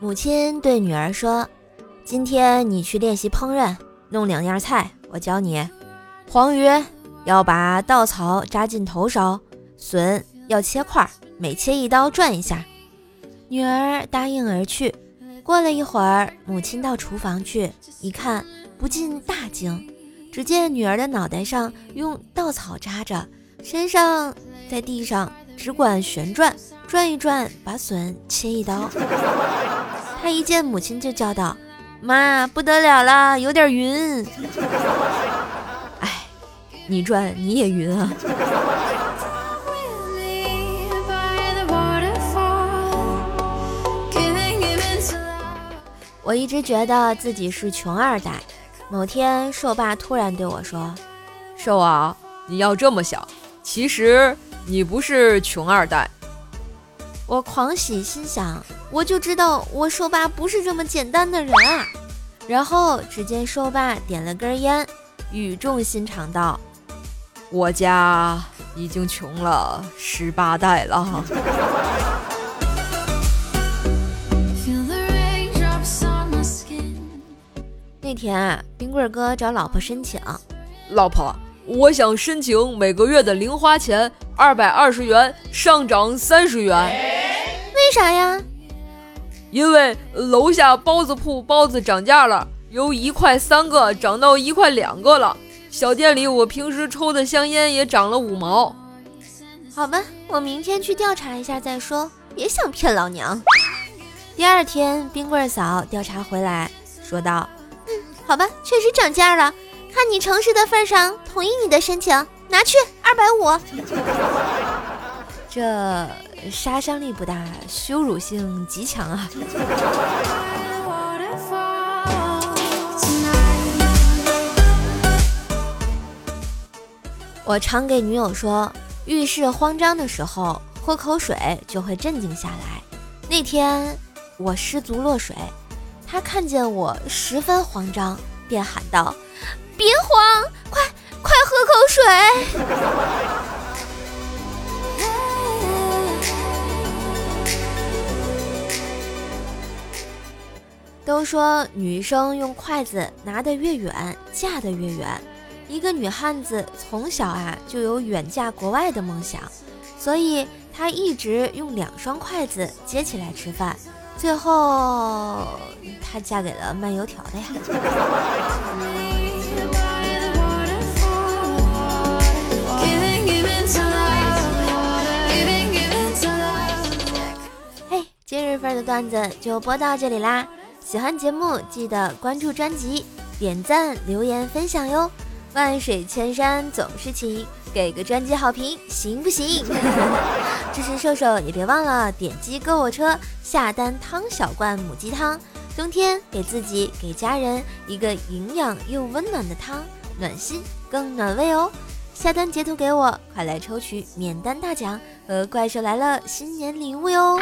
母亲对女儿说：“今天你去练习烹饪，弄两样菜，我教你。黄鱼要把稻草扎进头勺，笋要切块，每切一刀转一下。”女儿答应而去。过了一会儿，母亲到厨房去一看，不禁大惊。只见女儿的脑袋上用稻草扎着，身上在地上只管旋转，转一转，把笋切一刀。他一见母亲就叫道：“妈，不得了了，有点晕。”哎，你转你也晕啊！我一直觉得自己是穷二代。某天，瘦爸突然对我说：“瘦啊，你要这么想，其实你不是穷二代。”我狂喜，心想。我就知道我瘦爸不是这么简单的人啊！然后只见瘦爸点了根烟，语重心长道：“我家已经穷了十八代了。”那天啊，冰棍哥找老婆申请：“老婆，我想申请每个月的零花钱二百二十元上涨三十元。”为啥呀？因为楼下包子铺包子涨价了，由一块三个涨到一块两个了。小店里我平时抽的香烟也涨了五毛。好吧，我明天去调查一下再说，别想骗老娘。第二天，冰棍嫂调查回来，说道：“嗯，好吧，确实涨价了。看你诚实的份上，同意你的申请，拿去二百五。”这。杀伤力不大，羞辱性极强啊！我常给女友说，遇事慌张的时候喝口水就会镇静下来。那天我失足落水，她看见我十分慌张，便喊道：“别慌，快快喝口水。”都说女生用筷子拿得越远，嫁得越远。一个女汉子从小啊就有远嫁国外的梦想，所以她一直用两双筷子接起来吃饭。最后，她嫁给了卖油条的呀。日份的段子就播到这里啦。喜欢节目记得关注专辑、点赞、留言、分享哟！万水千山总是情，给个专辑好评行不行？支持瘦瘦也别忘了点击购物车下单汤小罐母鸡汤，冬天给自己给家人一个营养又温暖的汤，暖心更暖胃哦！下单截图给我，快来抽取免单大奖和怪兽来了新年礼物哟。